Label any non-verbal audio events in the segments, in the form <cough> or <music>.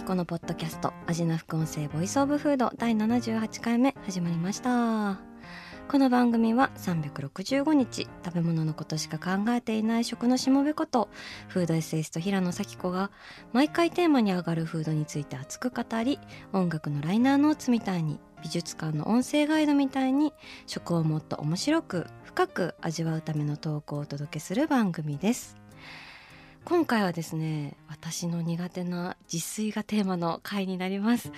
平野咲子のポッドキャスト味な副音声 voice of food 第78回目始まりました。この番組は365日食べ物のことしか考えていない食のしもべことフードエッセイスト平野紗季子が毎回テーマに上がるフードについて熱く語り音楽のライナーノーツみたいに美術館の音声ガイドみたいに食をもっと面白く深く味わうためのトークをお届けする番組です。今回はですね私の苦手な自炊がテーマの回になります。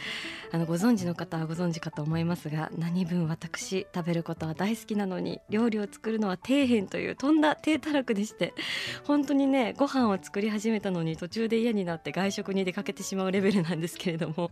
あのご存知の方はご存知かと思いますが何分私食べることは大好きなのに料理を作るのは底辺というとんだ低たらくでして本当にねご飯を作り始めたのに途中で嫌になって外食に出かけてしまうレベルなんですけれども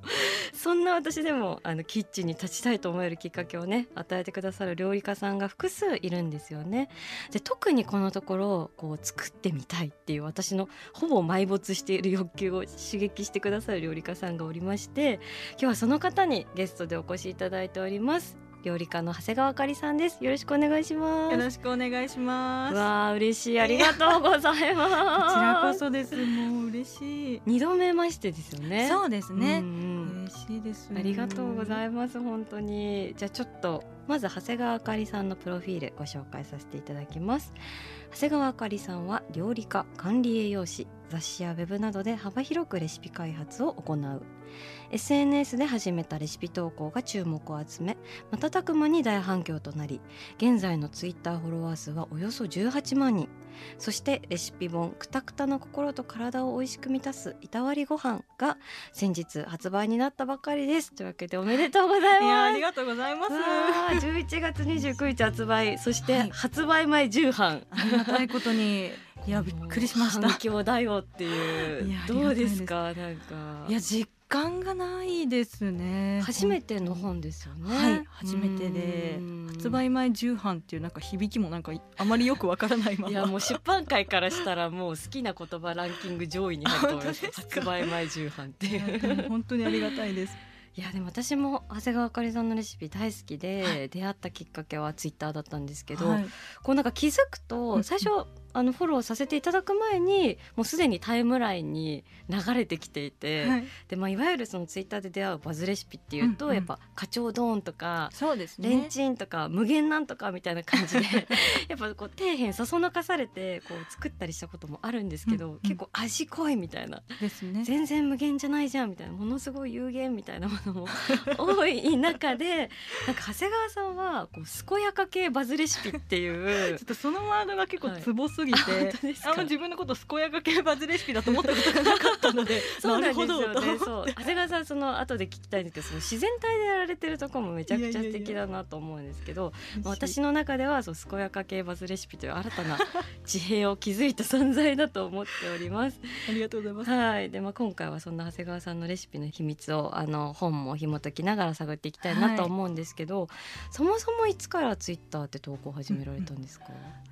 そんな私でもあのキッチンに立ちたいと思えるきっかけをね与えてくださる料理家さんが複数いるんですよね。で特にこのところこう作ってみたいっていう私のほぼ埋没している欲求を刺激してくださる料理家さんがおりまして今日はその方にゲストでお越しいただいております。料理家の長谷川あかりさんです。よろしくお願いします。よろしくお願いします。こわあ嬉しい。ありがとうございます。ちらこそです。もう嬉しい。二度目ましてですよね。そうですね。嬉しいです。ありがとうございます本当に。じゃあちょっとまず長谷川あかりさんのプロフィールご紹介させていただきます。長谷川あかりさんは料理家管理栄養士雑誌やウェブなどで幅広くレシピ開発を行う。SNS で始めたレシピ投稿が注目を集め瞬く間に大反響となり現在のツイッターフォロワー数はおよそ18万人。そしてレシピ本「くたくたの心と体を美味しく満たすいたわりご飯が先日発売になったばかりです。というわけでおめでとうございいやあますりがとうございます。わあ11月29日発売。そしてはい。発売前重版。ありがたいことにいやびっくりしました。反。響だよっていう。どうですす。かなんか。いや実感がないですね。初めての本ですよね。はい初めてで。うん。発売前重版っていうなんか響きもなんかあまりよくわからないまま。いやもう出版界からしたらもう好きな言葉ランキング上位に入ると思いま <laughs> す発売前重版っていう。本当にありがたいです。いやでも私も長谷川あかりさんのレシピ大好きで、は出会ったきっかけはツイッターだったんですけど、はい。こうなんか気づくうん。と最初あのフォローさせていただく前にもうすでにタイムラインに流れてきていて、はい。でまあ、いわゆるそのツイッターで出会うバズレシピっていうと、うんうん。やっぱ花鳥ドーンとかそうですね。レンチンとか無限なんとかみたいな感じで <laughs> やっぱこう底辺そそのかされてこう作ったりしたこともあるんですけど、うんうん。結構味濃いみたいな。ですね。全然無限じゃないじゃんみたいなものすごい有限みたいなものも <laughs> 多い中でなんか長谷川さんはこう健やか系バズレシピっていうちょっとそのワードが結構ツボすぎて、はいあんま自分のこと健やか系バズレシピだと思ったことがなかったので <laughs> そうなんですよね。とそう長谷川さんその後で聞きたいんですけど、その自然体でやられてるところもめちゃくちゃ素敵だなと思うんですけど、まあ私私の中ではそう健やか系バズレシピという新たな地平を築いた存在だと思っております。ありがとうございます。はい。でまあ今回はそんな長谷川さんのレシピの秘密をあの本も紐解きながら探っていきたいなと思うんですけど、そもそもいつからツイッターって投稿を始められたんですか？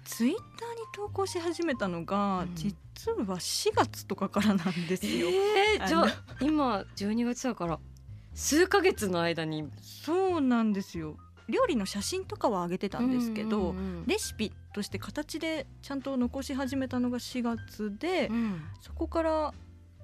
ツイッターに投稿し始めたのが、うん実は4月とかからなんですよ。えー、じゃあ今12月だから数ヶ月の間にそうなんですよ。料理の写真とかは上げてたんですけど、うんうんうんレシピとして形でちゃんと残し始めたのが4月で、うんそこから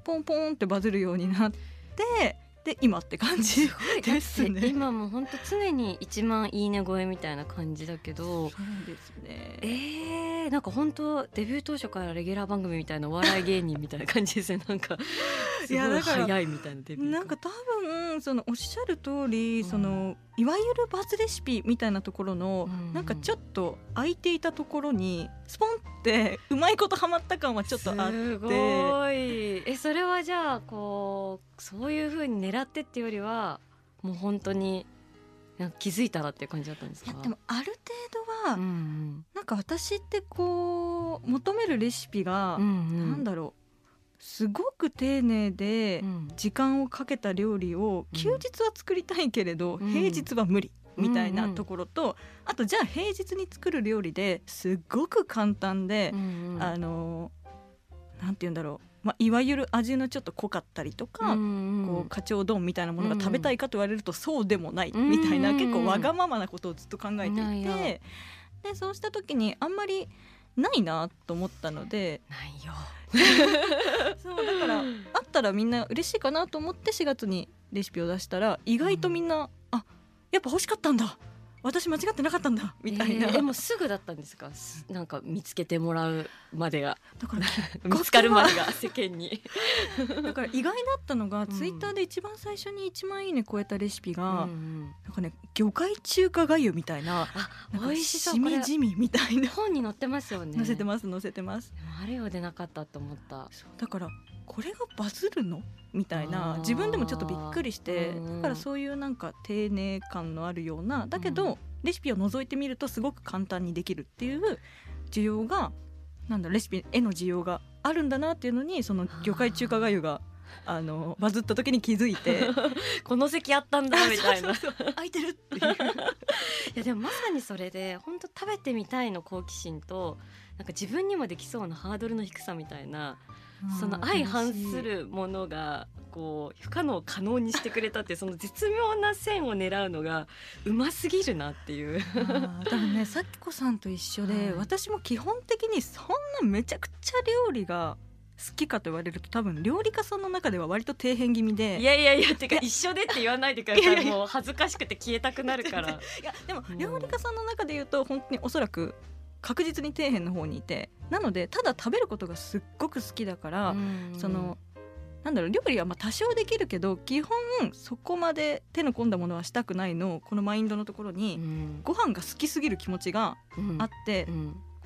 ポンポンってバズるようになってで今って感じ <laughs> ですね。今もう本当常に1万いいね超えみたいな感じだけどそうですね。えー、なんか本当デビュー当初からレギュラー番組みたいなお笑い芸人みたいな感じですね。なんか <laughs> すごい早いみたいなデビュー。がなんか多分そのおっしゃる通り、うん。そのいわゆるバズレシピみたいなところの、うん。なんかちょっと空いていたところにスポンってうまいことハマった感はちょっとあって。すごい。えそれはじゃあこうそういう風に狙ってっていうよりはもう本当に気づいたらっていう感じだったんですか？いやでもある程度は、うんうん。なんか私ってこう求めるレシピが、なんだろうすごく丁寧で時間をかけた料理を休日は作りたいけれど、平日は無理みたいなところと、あとじゃあ平日に作る料理ですっごく簡単で、あのなんて言うんだろうまあ、いわゆる味のちょっと濃かったりとか、うんこう花鳥丼みたいなものが食べたいかと言われるとそうでもないみたいな、結構わがままなことをずっと考えていて、でそうした時にあんまりないなと思ったのでないよ。<laughs> そうだからあったらみんな嬉しいかなと思って4月にレシピを出したら意外とみんな、うん、あやっぱ欲しかったんだ私間違ってなかったんだみたいな、えー、でもすぐだったんですか？なんか見つけてもらうまでが。だから <laughs> 見つかるまでが世間に。<laughs> だから意外だったのが、うん、ツイッターで一番最初に1万いいね超えたレシピが、うんうん、なんかね魚介中華がゆみたいな美味しそうしみじみみたいな。本に載ってますよね。載せてます載せてます。あるようでなかったと思った。だからこれがバズるの？みたいな自分でもちょっとびっくりして、だからそういうなんか丁寧感のあるようなだけど、レシピを覗いてみるとすごく簡単にできるっていう需要がなんだレシピへの需要があるんだなっていうのにその魚介中華がゆがあのバズった時に気づいて。<laughs> この席あったんだみたいな。空いてるっていう。<laughs> いやでもまさにそれで本当食べてみたいの好奇心となんか自分にもできそうなハードルの低さみたいなその相反するものがこう不可能を可能にしてくれたってその絶妙な線を狙うのがうますぎるなっていう。だからねさきこさんと一緒で、はい、私も基本的にそんなめちゃくちゃ料理が好きかと言われると多分料理家さんの中では割と底辺気味で。いやいやいやてか一緒でって言わないでください。もう恥ずかしくて消えたくなるから。<laughs> いやでも料理家さんの中で言うと本当におそらく確実に底辺の方にいてなのでただ食べることがすっごく好きだから、そのなんだろう料理はまあ多少できるけど基本そこまで手の込んだものはしたくないのこのマインドのところに、ご飯が好きすぎる気持ちがあって、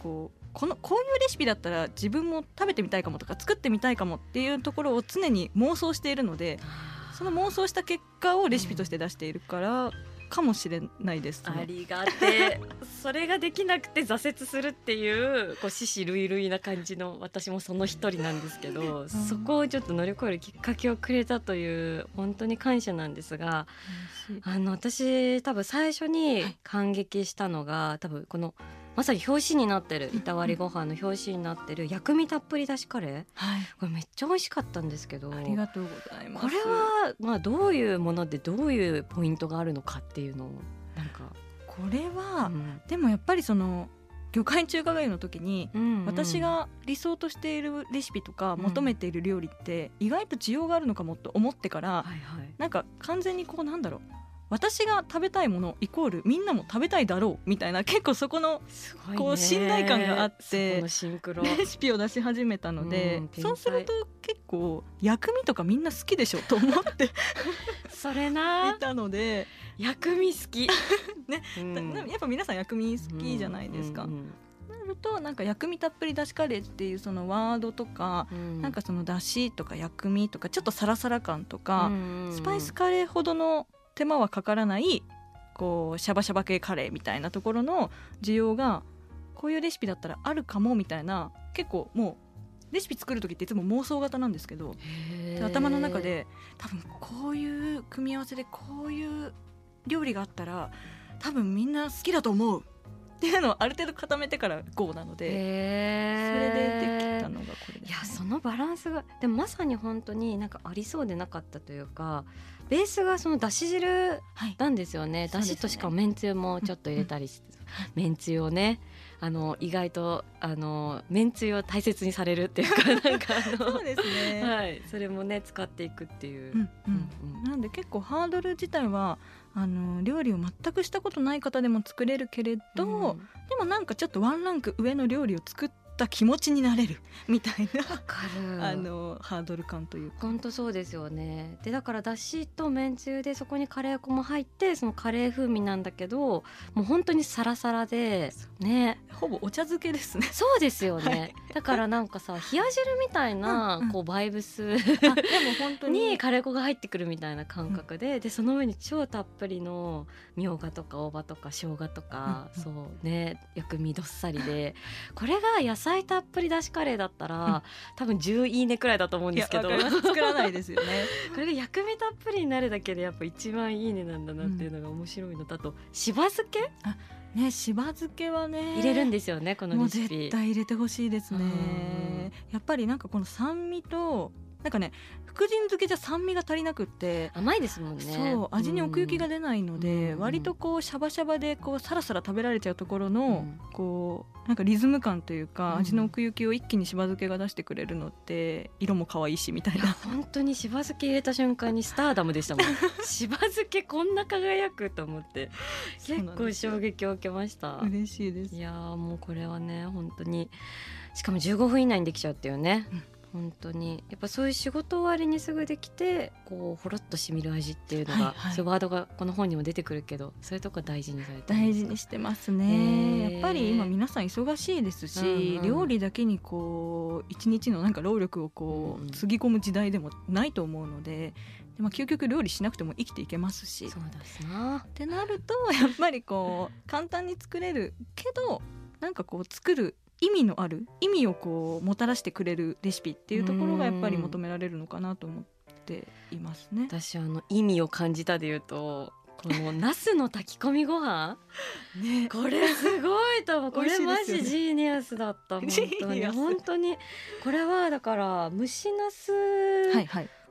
こうこのこういうレシピだったら自分も食べてみたいかもとか作ってみたいかもっていうところを常に妄想しているのでその妄想した結果をレシピとして出しているから、かもしれないです、ね、ありがて <laughs> それができなくて挫折するっていうこう獅子類類な感じの私もその一人なんですけど、うん、そこをちょっと乗り越えるきっかけをくれたという本当に感謝なんですが、あの私多分最初に感激したのが多分この「まさに表紙になってるいたわりご飯の表紙になってる薬味たっぷりだしカレー、はい、これめっちゃ美味しかったんですけどありがとうございます。これはまあどういうものでどういうポイントがあるのかっていうのをなんか。これは、うん、でもやっぱりその魚介中華街の時に、うんうん、私が理想としているレシピとか求めている料理って意外と需要があるのかもと思ってから、はいはい、なんか完全にこうなんだろう私が食べたいものイコールみんなも食べたいだろうみたいな結構そこのこう信頼感があってレシピを出し始めたので、うん、そうすると結構薬味とかみんな好きでしょと思ってそれな。いたので。薬味好き。<laughs> ね、うん、やっぱ皆さん薬味好きじゃないですか。うんうんうん。るとなんか薬味たっぷりだしカレーっていうそのワードとか、うん、なんかそのだしとか薬味とかちょっとサラサラ感とか、うん、スパイスカレーほどの手間はかからないこうシャバシャバ系カレーみたいなところの需要がこういうレシピだったらあるかもみたいな結構もうレシピ作る時っていつも妄想型なんですけど頭の中で多分こういう組み合わせでこういう料理があったら多分みんな好きだと思うっていうのをある程度固めてから GO なのでそれでできたのがこれです、ね、いやそのバランスがでもまさに本当になんかありそうでなかったというかベースがそのだし汁なんですよね、はい、だしとしかもめんつゆもちょっと入れたりして、うん、めんつゆをねあの意外とあのめんつゆを大切にされるっていうか <laughs> なんかそうですね、はい、それもね使っていくっていう、うん。うんうん、なんで結構ハードル自体はあの料理を全くしたことない方でも作れるけれど、うん、でもなんかちょっとワンランク上の料理を作っった気持ちになれるみたいな。<laughs> あのハードル感というか。本当そうですよね。でだからだしとめんつゆでそこにカレー粉も入ってそのカレー風味なんだけどもう本当にサラサラでね。ほぼお茶漬けですね。そうですよね、はい、だからなんかさ冷や汁みたいな、こうバイブスでも本当に。カレー粉が入ってくるみたいな感覚で、うん、でその上に超たっぷりのみょうがとか大葉とか生姜とか、うん、そうね。薬味どっさりで。これが野菜たっぷりだしカレーだったら、うん、多分10いいねくらいだと思うんですけど。作らないですよね。<laughs> これが薬味たっぷりになるだけでやっぱ一番いいねなんだなっていうのが面白いのだとしば漬け？ねしば漬けはね入れるんですよねこのレシピ。絶対入れてほしいですね。やっぱりなんかこの酸味となんかね福神漬けじゃ酸味が足りなくって甘いですもんね。そう味に奥行きが出ないので、うん、割とこうシャバシャバでこうさらさら食べられちゃうところの、うん、こうなんかリズム感というか、うん、味の奥行きを一気にしば漬けが出してくれるのって色も可愛いしみたいな。<laughs> 本当にしば漬け入れた瞬間にスターダムでしたもん。<laughs> しば漬けこんな輝くと思って結構衝撃を受けました。嬉しいです。いやもうこれはね本当にしかも15分以内にできちゃうっていうね、うん本当に。やっぱそういう仕事終わりにすぐできてこうほろっとしみる味っていうのが、はいはい、そういうワードがこの本にも出てくるけどそういうとこ大事にされて大事にしてますね、やっぱり今皆さん忙しいですし、うんうん、料理だけにこう一日のなんか労力をこう、つぎ込む時代でもないと思うので。でまあ、究極料理しなくても生きていけますし。そうですな。ってなるとやっぱりこう簡単に作れるけどなんかこう作る意味のある意味をこうもたらしてくれるレシピっていうところがやっぱり求められるのかなと思っていますね。私あの意味を感じたで言うとこのナスの炊き込みご飯。ね。これすごいと思う。これマジジーニアスだった。<laughs> 本当に。本当に。これはだから蒸しナス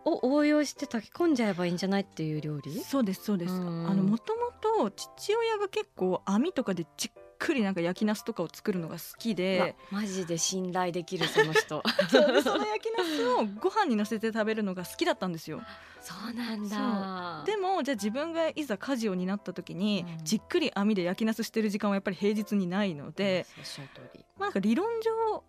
を応用して炊き込んじゃえばいいんじゃないっていう料理？そうですそうです。あのもともと父親が結構網とかでじっくりなんか焼きナスとかを作るのが好きで。マジで信頼できるその人。<laughs> その焼きナスをご飯にのせて食べるのが好きだったんですよ。そうなんだ。でもじゃあ自分がいざ家事を担った時に、うん、じっくり網で焼きナスしてる時間はやっぱり平日にないので、うん、まあ、なんか理論上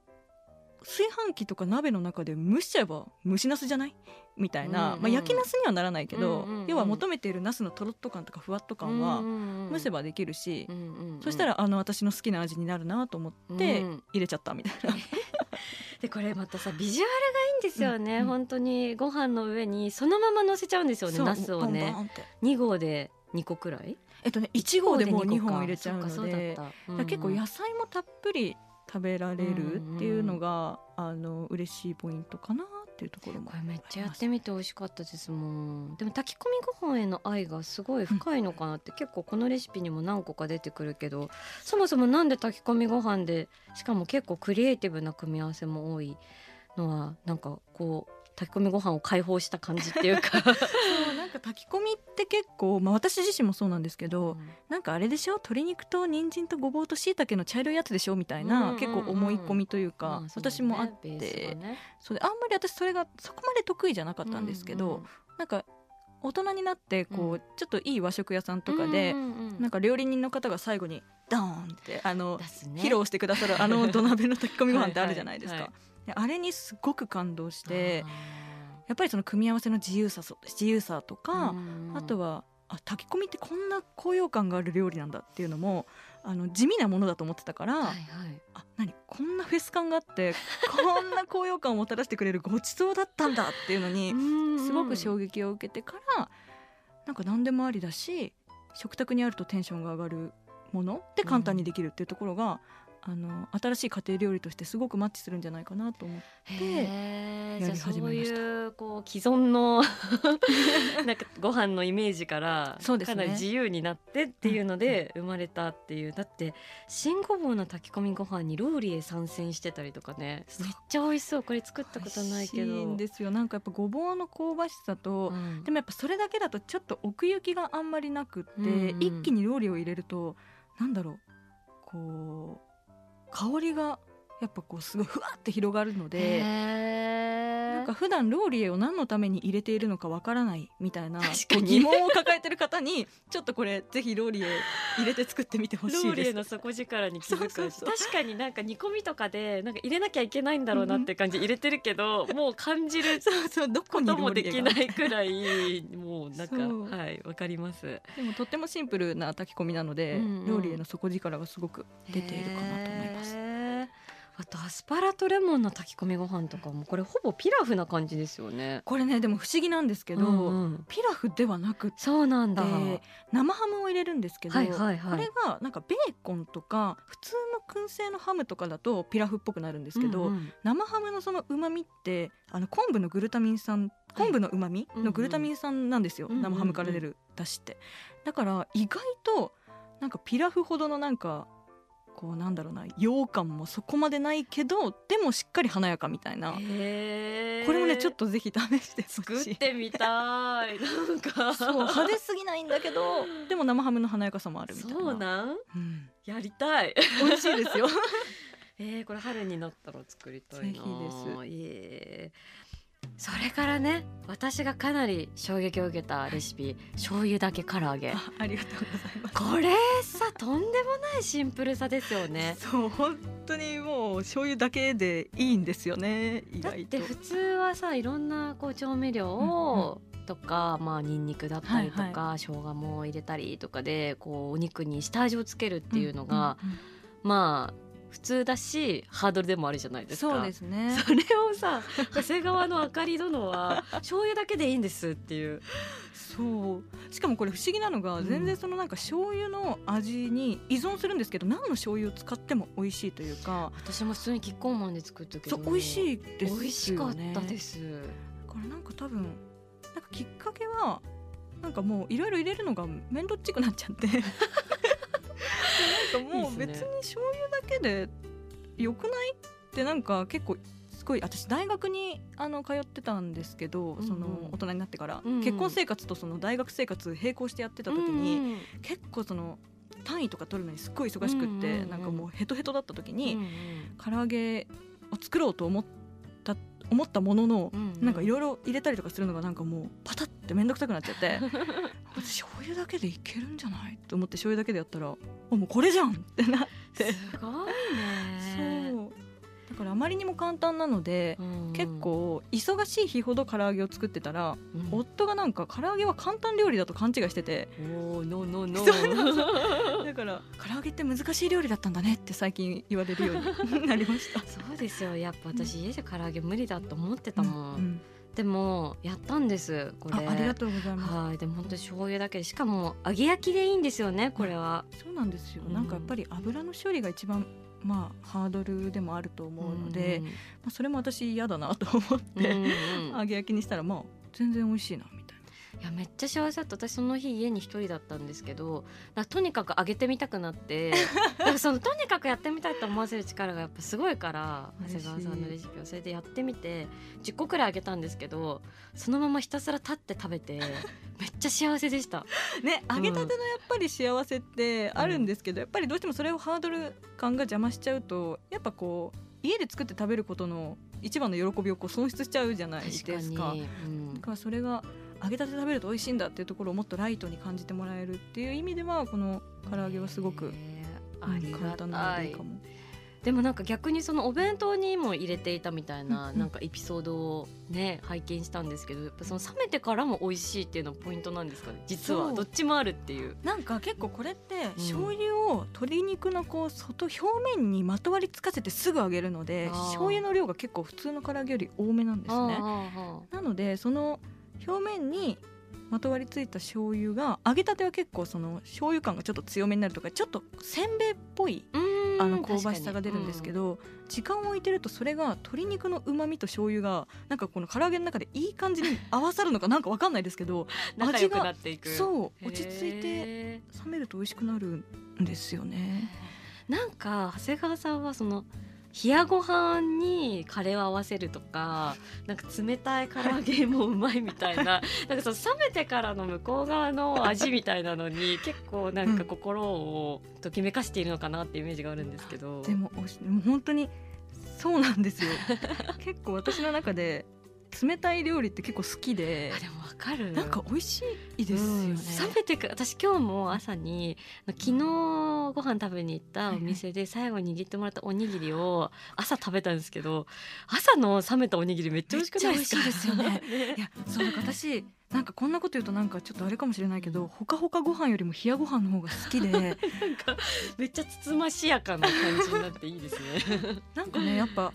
炊飯器とか鍋の中で蒸しちゃえば蒸しナスじゃない？みたいな、うんうん、まあ、焼きナスにはならないけど、うんうんうん、要は求めているナスのとろっと感とかふわっと感は蒸せばできるし、うんうんうん、そしたらあの私の好きな味になるなと思って入れちゃったみたいな。<laughs> でこれまたさビジュアルがいいんですよね、うんうん、本当にご飯の上にそのまま乗せちゃうんですよねナスをね。2合で2個くらい？えっとね1合でもう2本入れちゃうので、うんうん、結構野菜もたっぷり食べられるっていうのが、うんうん、あの嬉しいポイントかなっていうところもこれめっちゃやってみて美味しかったですもん。でも炊き込みご飯への愛がすごい深いのかなって、うん、結構このレシピにも何個か出てくるけどそもそもなんで炊き込みご飯でしかも結構クリエイティブな組み合わせも多いのはなんかこう炊き込みご飯を解放した感じっていうか <laughs> か炊き込みって結構、まあ、私自身もそうなんですけど、うん、なんかあれでしょ？鶏肉と人参とごぼうとしいたけの茶色いやつでしょ？みたいな、うんうんうん、結構思い込みというか、う私もあって、ね、それあんまり私それがそこまで得意じゃなかったんですけど、うんうん、なんか大人になってこう、うん、ちょっといい和食屋さんとかで、うんうんうん、なんか料理人の方が最後にドーンってあの、ね、披露してくださるあの土鍋の炊き込みご飯ってあるじゃないですか。はいはいはい。あれにすごく感動してやっぱりその組み合わせの自由さ自由さとかあとはあ炊き込みってこんな高揚感がある料理なんだっていうのもあの地味なものだと思ってたから、はいはい、あ何こんなフェス感があってこんな高揚感をもたらしてくれるごちそうだったんだっていうのにすごく衝撃を受けてからなんか何でもありだし食卓にあるとテンションが上がるもので簡単にできるっていうところが、あの新しい家庭料理としてすごくマッチするんじゃないかなと思ってやり始めました。そういうこう既存の <laughs> なんかご飯のイメージからかなり自由になってっていうので生まれたっていう、だって新ごぼうの炊き込みご飯にローリエ参戦してたりとかねめっちゃ美味しそう。これ作ったことないけど。いいんですよ。なんかやっぱごぼうの香ばしさと、うん、でもやっぱそれだけだとちょっと奥行きがあんまりなくって、うんうん、一気にローリエを入れるとなんだろう。こう香りがやっぱこうすごいふわって広がるのでななんか普段ローリエを何のために入れているのかわからないみたいな疑問を抱えてる方にちょっとこれぜひローリエ入れて作ってみてほしいです。ローリエの底力に気づく確かになんか煮込みとかでなんか入れなきゃいけないんだろうなって感じ入れてるけど、もう感じるそうそう。どここともにローリエができないくらいもうなんかはいわかります。でもとってもシンプルな炊き込みなので、うんうん。ローリエの底力がすごく出ているかなと思います。あとアスパラとレモンの炊き込みご飯とかもこれほぼピラフな感じですよね。これねでも不思議なんですけど、うんうん。ピラフではなくてそうなんだ、生ハムを入れるんですけど、はいはいはい。これがなんかベーコンとか普通の燻製のハムとかだとピラフっぽくなるんですけど、うんうん。生ハムのその旨味ってあの昆布のグルタミン酸昆布の旨味うんうんのグルタミン酸なんですよ、うんうんうん生ハムから出るだしって。だから意外となんかピラフほどのなんかこうなんだろうな羊羹もそこまでないけどでもしっかり華やかみたいな。これもねちょっとぜひ試してほ作ってみたいなんか。そう派手すぎないんだけど <laughs> でも生ハムの華やかさもあるみたいな。そうなん？うん、やりたい。美味しいですよ。<laughs> えー、これ春になったら作りたいなぜひです。いえそれからね私がかなり衝撃を受けたレシピ醤油だけ唐揚げ。あありがとうございます。これさとんでもないシンプルさですよね。そう本当にもう醤油だけでいいんですよね意だっ外とて普通はさいろんなこう調味料を、とかまあニンニクだったりとか、は生姜も入れたりとかでこうお肉に下味をつけるっていうのが、うんうんうん。まあ普通だしハードルでもあるじゃないですか。そうですね。それをさ長谷川のあかり殿は醤油だけでいいんですっていう。そう。しかもこれ不思議なのが、うん。全然そのなんか醤油の味に依存するんですけど何の醤油を使っても美味しいというか。私も普通にキッコーマンで作ったけど。そう美味しいです美味しかったです。これなんか多分なんかきっかけはなんかもういろいろ入れるのが面倒っちくなっちゃってなんかもう別に醤油だけでよくないってなんか結構すごい私大学にあの通ってたんですけど、うんうん。その大人になってから、うんうん。結婚生活とその大学生活並行してやってた時に、うん結構その単位とか取るのにすっごい忙しくって、うんうんうん。なんかもうヘトヘトだった時に、うん。唐揚げを作ろうと思った思ったものの、うんなんかいろいろ入れたりとかするのがなんかもうパタって面倒くさくなっちゃって <laughs> 私醤油だけでいけるんじゃないと思って醤油だけでやったらあもうこれじゃんってなって。すごいね。そう。だからあまりにも簡単なので、うん。結構忙しい日ほど唐揚げを作ってたら、うん。夫がなんか唐揚げは簡単料理だと勘違いしてて。おーノーノーノーだから唐揚げって難しい料理だったんだねって最近言われるように <laughs> なりました。そうですよ。やっぱ私家で唐揚げ無理だと思ってたもん、うんでもやったんですこれ。あありがとうございます。はい。でも本当に醤油だけで。しかも揚げ焼きでいいんですよねこれは、そうなんですよ、うん。なんかやっぱり油の処理が一番まあハードルでもあると思うので、まあ、それも私嫌だなと思っうんうんて、うん。揚げ焼きにしたらまあ全然美味しいないいやめっちゃ幸せだった。私その日家に一人だったんですけどとにかく揚げてみたくなって <laughs> なんかそのとにかくやってみたいと思わせる力がやっぱすごいから長谷川さんのレシピを。それでやってみて10個くらい揚げたんですけどそのままひたすら立って食べて <laughs> めっちゃ幸せでした。なね揚げたてのやっぱり幸せってあるんですけど、やっぱりどうしてもそれをハードル感が邪魔しちゃうとやっぱこう家で作って食べることの一番の喜びをこう損失しちゃうじゃないですか。確かに、うん。だからそれが揚げたて食べると美味しいんだっていうところをもっとライトに感じてもらえるっていう意味ではこの唐揚げはすごく、簡単なのでいいかも。でもなんか逆にそのお弁当にも入れていたみたいななんかエピソードをね拝見したんですけどやっぱその冷めてからも美味しいっていうのがポイントなんですかね？実はどっちもあるっていう。なんか結構これってうん。醤油を鶏肉のこう外表面にまとわりつかせてすぐ揚げるので醤油の量が結構普通の唐揚げより多めなんですね。あなのでその表面にまとわりついた醤油が揚げたては結構その醤油感がちょっと強めになるとかちょっとせんべいっぽいあの香ばしさが出るんですけど、時間を置いてるとそれが鶏肉の旨味と醤油がなんかこの唐揚げの中でいい感じに合わさるのかなんかわかんないですけどうん <laughs> 仲良くなっていく。そう落ち着いてへ冷めると美味しくなるんですよね。ーなんか長谷川さんはその冷やご飯にカレーを合わせるとかなんか冷たい唐揚げもうまいみたいな <laughs> なんかその冷めてからの向こう側の味みたいなのに <laughs> 結構なんか心をときめかしているのかなってイメージがあるんですけど。でもおしもう本当にそうなんですよ。<laughs> 結構私の中で冷たい料理って結構好きで。あでもわかる。なんか美味しいですよね、うん、冷めてく私今日も朝に昨日ご飯食べに行ったお店で最後に握ってもらったおにぎりを朝食べたんですけど朝の冷めたおにぎりめっちゃ美味しくないですか？ですよね。<laughs> いやそう私なんかこんなこと言うとなんかちょっとあれかもしれないけどほかほかご飯よりも冷やご飯の方が好きで。<laughs> なんかめっちゃつつましやかな感じになっていいですね。<laughs> なんかねやっぱ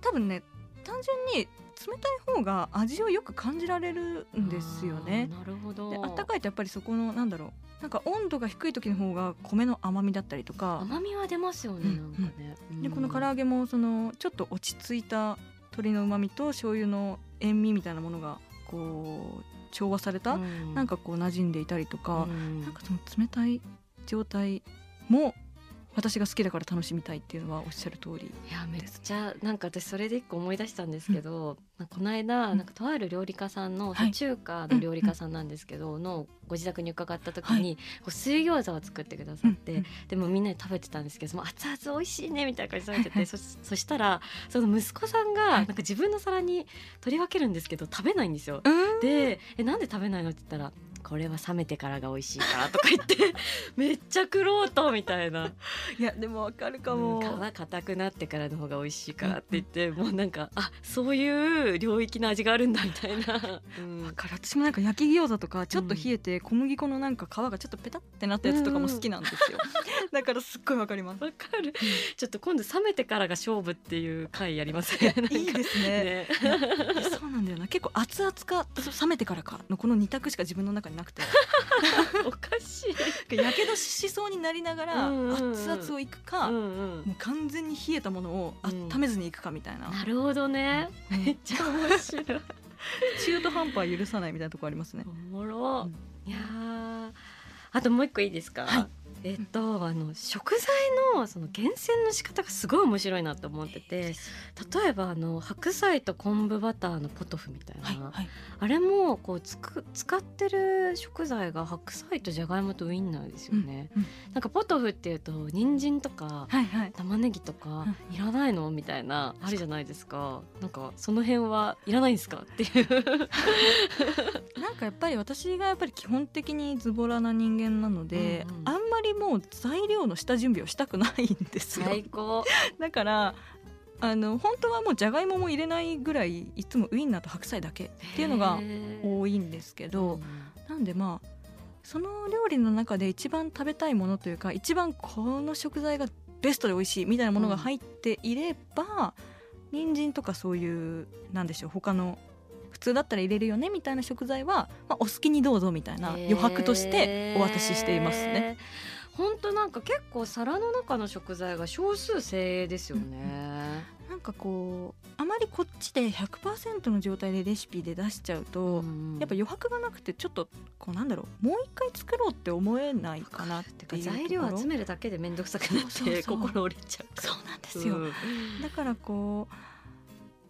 多分ね単純に冷たい方が味をよく感じられるんですよね。なるほど。で、温かいとやっぱりそこのなんだろう、なんか温度が低い時の方が米の甘みだったりとか。甘みは出ますよね。うん、なんかね。で、この唐揚げもそのちょっと落ち着いた鶏の旨味と醤油の塩味みたいなものがこう調和された、うん、なんかこう馴染んでいたりとか、うん、なんかその冷たい状態も私が好きだから楽しみたいっていうのはおっしゃる通りいやめっちゃなんか私それで一個思い出したんですけど、うん、この間なんかとある料理家さんの、はい、中華の料理家さんなんですけど、のご自宅に伺った時に、こう水餃子を作ってくださって、でもみんなで食べてたんですけども熱々美味しいねみたいな感じで食べててそそしたらその息子さんがなんか自分の皿に取り分けるんですけど食べないんですよ。でえなんで食べないのって言ったらこれは冷めてからが美味しいからとか言って <laughs> めっちゃくろうとみたいな。いやでもわかるかも、うん、皮硬くなってからの方が美味しいからって言って、うん、もうなんかあそういう領域の味があるんだみたいな、うん、から私もなんか焼き餃子とかちょっと冷えて小麦粉のなんか皮がちょっとペタってなったやつとかも好きなんですよ、<laughs> だからすっごいわかります。わかる、ちょっと今度冷めてからが勝負っていう回やりますねいいですね。ね。<laughs> そうなんだよな。結構熱々か冷めてからかのこの二択しか自分の中になくて。<laughs> おかしい。やけどしそうになりながら熱々をいくか、うんうん、もう完全に冷えたものを温めずにいくかみたいな、うん、なるほどね、めっちゃ面白い。中途半端は許さないみたいなとこありますね。おもろ、いやあともう一個いいですか、はいえっと、あの食材のその厳選の仕方がすごい面白いなと思ってて例えばあの白菜と昆布バターのポトフみたいな、はいはい、あれもこうつく使ってる食材が白菜とじゃがいもとウインナーですよね、うんうん、なんかポトフっていうと人参とか、はいはい、玉ねぎとかいらないのみたいなあるじゃないですか。なんかその辺はいらないんですかっていう。<laughs> なんかやっぱり私がやっぱり基本的にズボラな人間なので、うんうん、あん。まりもう材料の下準備をしたくないんですよ。最高 <laughs> だからあの本当はもうじゃがいもも入れないぐらいいつもウインナーと白菜だけっていうのが多いんですけど、なんでまあその料理の中で一番食べたいものというか一番この食材がベストで美味しいみたいなものが入っていれば、うん、人参とかそういうなんでしょう他の普通だったら入れるよねみたいな食材は、まあ、お好きにどうぞみたいな余白としてお渡ししていますね。本当なんか結構皿の中の食材が少数精鋭ですよね、うん、なんかこうあまりこっちで100%の状態でレシピで出しちゃうと、うん、やっぱ余白がなくてちょっとこうなんだろうもう一回作ろうって思えないかなっていう材料集めるだけで面倒くさくなって心折れちゃう。そうなんですよ、うん、だからこう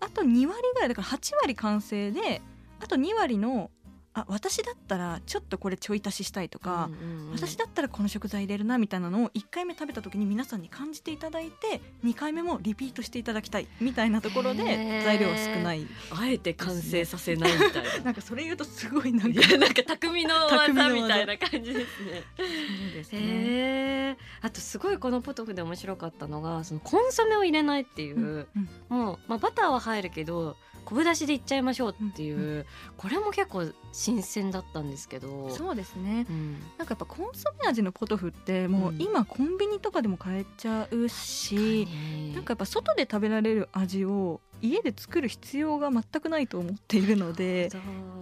あと2割ぐらいだから8割完成であと2割のあ私だったらちょっとこれちょい足ししたいとか、うんうんうん、私だったらこの食材入れるなみたいなのを1回目食べた時に皆さんに感じていただいて2回目もリピートしていただきたいみたいなところで材料は少ない、ね、あえて完成させないみたいな。<laughs> なんかそれ言うとすごいなんかなんか匠の技みたいな感じですね。そうですね。あとすごいこのポトフで面白かったのがそのコンソメを入れないっていう、うんうん、もう、まあ、バターは入るけど昆布だしでいっちゃいましょうっていう、うんうん、これも結構新鮮だったんですけど。そうですね、うん、なんかやっぱコンソメ味のポトフってもう今コンビニとかでも買えちゃうし、うん、なんかやっぱ外で食べられる味を家で作る必要が全くないと思っているので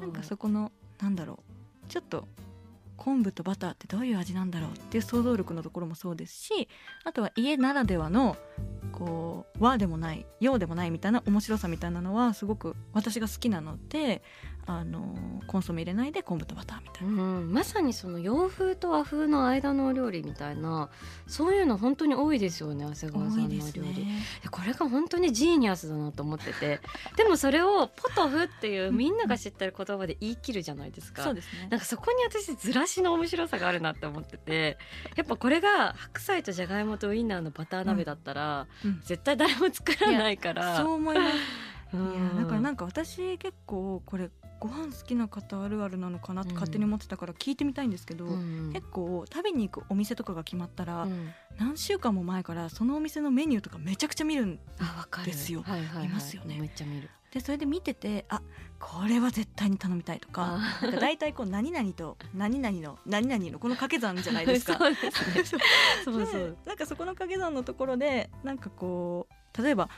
なんかそこのなんだろうちょっと昆布とバターってどういう味なんだろうっていう想像力のところもそうですしあとは家ならではのこう和でもない洋でもないみたいな面白さみたいなのはすごく私が好きなのであのコンソメ入れないで昆布とバターみたいな、うん、まさにその洋風と和風の間のお料理みたいなそういうの本当に多いですよね長谷川さんの料理、ね、これが本当にジーニアスだなと思ってて。<laughs> でもそれをポトフっていうみんなが知ってる言葉で言い切るじゃないですか、そうですね。なんかそこに私ずらしの面白さがあるなって思ってて。やっぱこれが白菜とじゃがいもとウインナーのバター鍋だったら、うん。うん、絶対誰も作らないから。そう思いますいやだからなんか私結構これご飯好きな方あるあるなのかなって勝手に思ってたから聞いてみたいんですけど、うん、結構食べに行くお店とかが決まったら、うん、何週間も前からそのお店のメニューとかめちゃくちゃ見るんですよ。はいはいはい、いますよね。めっちゃ見る。でそれで見ててあこれは絶対に頼みたいとかなんか大体こう何々と <laughs> 何々の何々のこの掛け算じゃないですか。<laughs> そうですね <laughs> そうそうなんかそこの掛け算のところでなんかこう例えば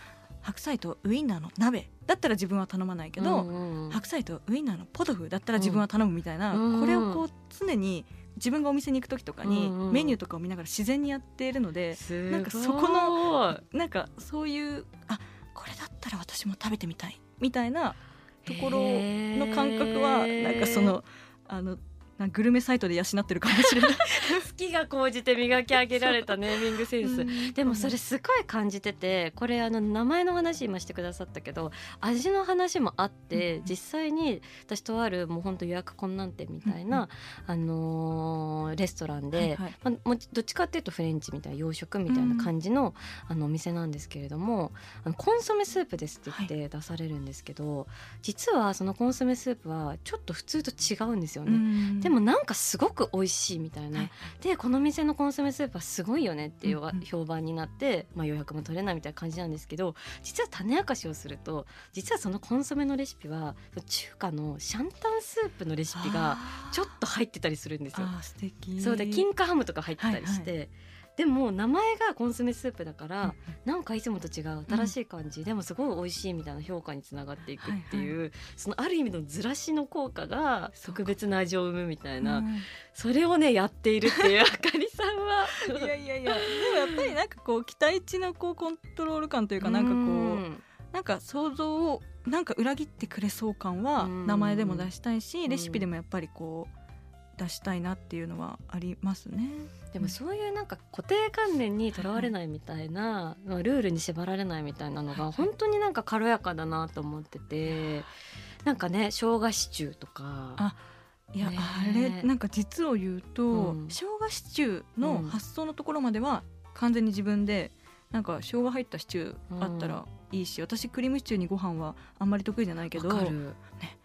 白菜とウインナーの鍋だったら自分は頼まないけど、うんうん、白菜とウインナーのポトフだったら自分は頼むみたいな、うん、これをこう常に自分がお店に行く時とかにメニューとかを見ながら自然にやっているので、うん、なんかそこのなんかそういうあこれだったら私も食べてみたいみたいなところの感覚はなんかそのあのなグルメサイトで養ってるかもしれない。<laughs> 好きが高じて磨き上げられたネーミングセンス。でもそれすごい感じててこれあの名前の話今してくださったけど味の話もあって、実際に私とあるもうほんと予約困難店みたいな、あのー、レストランで、はいはい、まあ、もどっちかっていうとフレンチみたいな洋食みたいな感じの,、あのお店なんですけれどもあのコンソメスープですって言って出されるんですけど、はい、実はそのコンソメスープはちょっと普通と違うんですよね。でもなんかすごく美味しいみたいな、はい、でこの店のコンソメスープはすごいよねっていう評判になって、まあ、予約も取れないみたいな感じなんですけど実は種明かしをすると実はそのコンソメのレシピは中華のシャンタンスープのレシピがちょっと入ってたりするんですよ。そうで金華ハムとか入ってたりして、はいはいでも名前がコンソメスープだから、なんかいつもと違う新しい感じ、でもすごい美味しいみたいな評価につながっていくっていう、そのある意味のずらしの効果が特別な味を生むみたいな、それをねやっているっていうあかりさんは。いやいやいやでもやっぱりなんかこう期待値のこうコントロール感というかなんかこう、なんか想像をなんか裏切ってくれそう感は名前でも出したいし、レシピでもやっぱりこう出したいなっていうのはありますね。でもそういうなんか固定観念にとらわれないみたいな、はい、ルールに縛られないみたいなのが本当になんか軽やかだなと思ってて、なんかね生姜シチューとか。あいや、ね、あれなんか実を言うと、うん、生姜シチューの発想のところまでは完全に自分でなんか生姜入ったシチューあったらいいし、うん、私クリームシチューにご飯はあんまり得意じゃないけど、ね。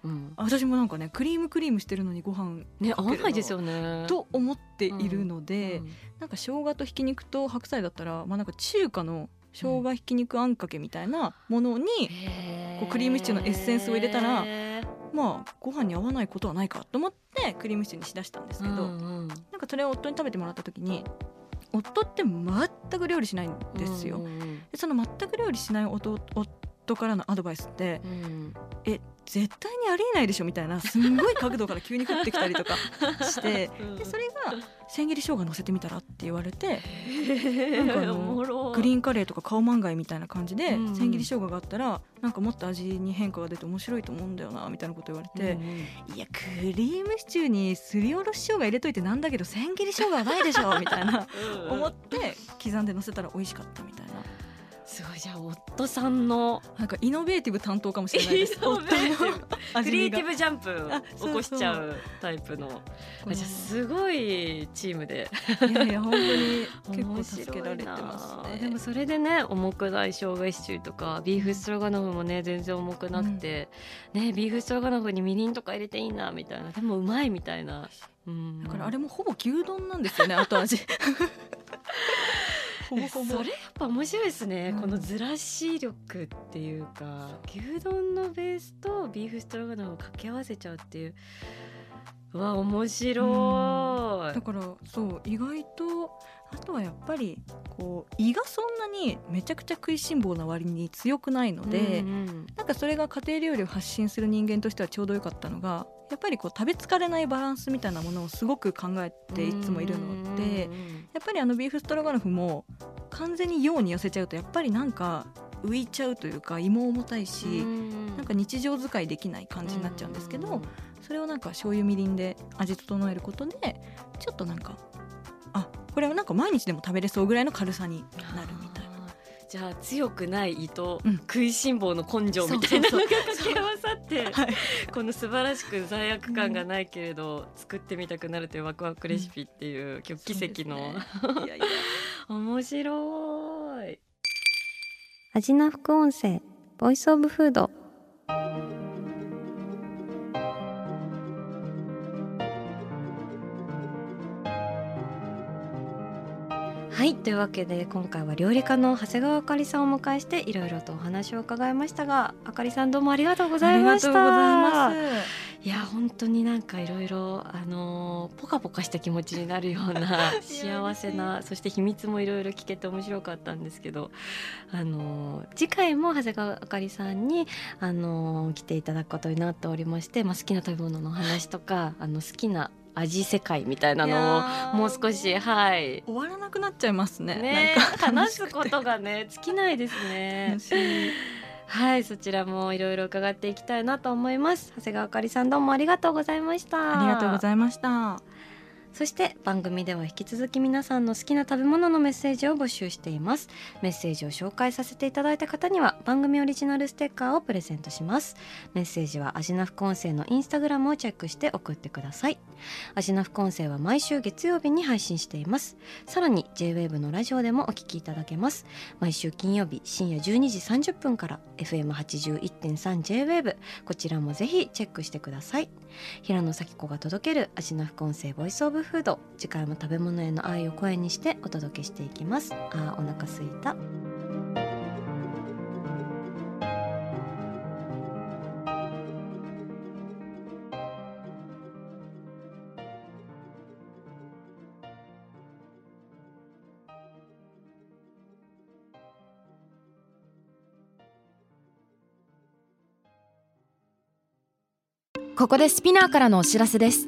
うん、私もなんかねクリームクリームしてるのにご飯ね合わないですよね。と思っているので、うん、なんか生姜とひき肉と白菜だったらまあなんか中華の生姜ひき肉あんかけみたいなものに、こうクリームシチューのエッセンスを入れたらまあご飯に合わないことはないかと思ってクリームシチューにしだしたんですけど、うんうん、なんかそれを夫に食べてもらった時に夫って全く料理しないんですよ。その全く料理しない夫からのアドバイスって、うん、え絶対にありえないでしょみたいなすんごい角度から急に降ってきたりとかして <laughs> うん、でそれが千切り生姜乗せてみたらって言われてなんかあのグリーンカレーとかカオマンガイみたいな感じで、うん、千切り生姜があったらなんかもっと味に変化が出て面白いと思うんだよなみたいなこと言われて、うん、いやクリームシチューにすりおろし生姜入れといてなんだけど千切り生姜はないでしょみたいな思って刻んで乗せたら美味しかったみたいな。すごい。じゃあ夫さんのなんかイノベーティブ担当かもしれないです。<laughs> クリエイティブジャンプ起こしちゃうタイプの。じゃすごいチームで。いやいや本当に結構助けられてますね。でもそれでね重くない生姜シチューとかビーフストロガノフもね全然重くなくて、うん、ねビーフストロガノフにみりんとか入れていいなみたいな。でもうまいみたいな、うん、だからあれもほぼ牛丼なんですよね後味 <laughs> ほぼほぼそれやっぱ面白いですね、うん、このずらし力っていうか牛丼のベースとビーフストロガノフを掛け合わせちゃうっていう。わ面白い、うん、だからそう意外とあとはやっぱりこう胃がそんなにめちゃくちゃ食いしん坊な割に強くないので、うんうん、なんかそれが家庭料理を発信する人間としてはちょうどよかったのがやっぱりこう食べ疲れないバランスみたいなものをすごく考えていつもいるのでやっぱりあのビーフストロガノフも完全に陽に寄せちゃうとやっぱりなんか浮いちゃうというか胃も重たいしなんか日常使いできない感じになっちゃうんですけどそれをなんか醤油みりんで味整えることでちょっとなんかあこれはなんか毎日でも食べれそうぐらいの軽さになる。じゃあ強くない胃と食いしん坊の根性みたいなのが掛け合わさってこの素晴らしく罪悪感がないけれど、作ってみたくなるというワクワクレシピっていう、今日奇跡の、ね、<laughs> いやいや。面白い。味な副音声ボイスオブフードはいというわけで今回は料理家の長谷川あかりさんをお迎えしていろいろとお話を伺いましたがあかりさんどうもありがとうございました。いや本当になんかいろいろあのポカポカした気持ちになるような <laughs> 幸せなそして秘密もいろいろ聞けて面白かったんですけどあの次回も長谷川あかりさんにあの来ていただくことになっておりまして、まあ、好きな食べ物の話とかあの好きな味世界みたいなのをもう少しはい。終わらなくなっちゃいますね。ね話すことがね <laughs> 尽きないですね。はいそちらもいろいろ伺っていきたいなと思います。長谷川あかりさんどうもありがとうございました。ありがとうございましたそして番組では引き続き皆さんの好きな食べ物のメッセージを募集しています。メッセージを紹介させていただいた方には番組オリジナルステッカーをプレゼントします。メッセージはアジナ副音声のインスタグラムをチェックして送ってください。アジナ副音声は毎週月曜日に配信しています。さらに JWAVE のラジオでもお聞きいただけます。毎週金曜日深夜12時30分から FM81.3JWAVE こちらもぜひチェックしてください。平野咲子が届けるアジナ副音声ボイスオブブフード次回も食べ物への愛を声にしてお届けしていきます。あお腹すいた。ここで SPINEARからのお知らせです。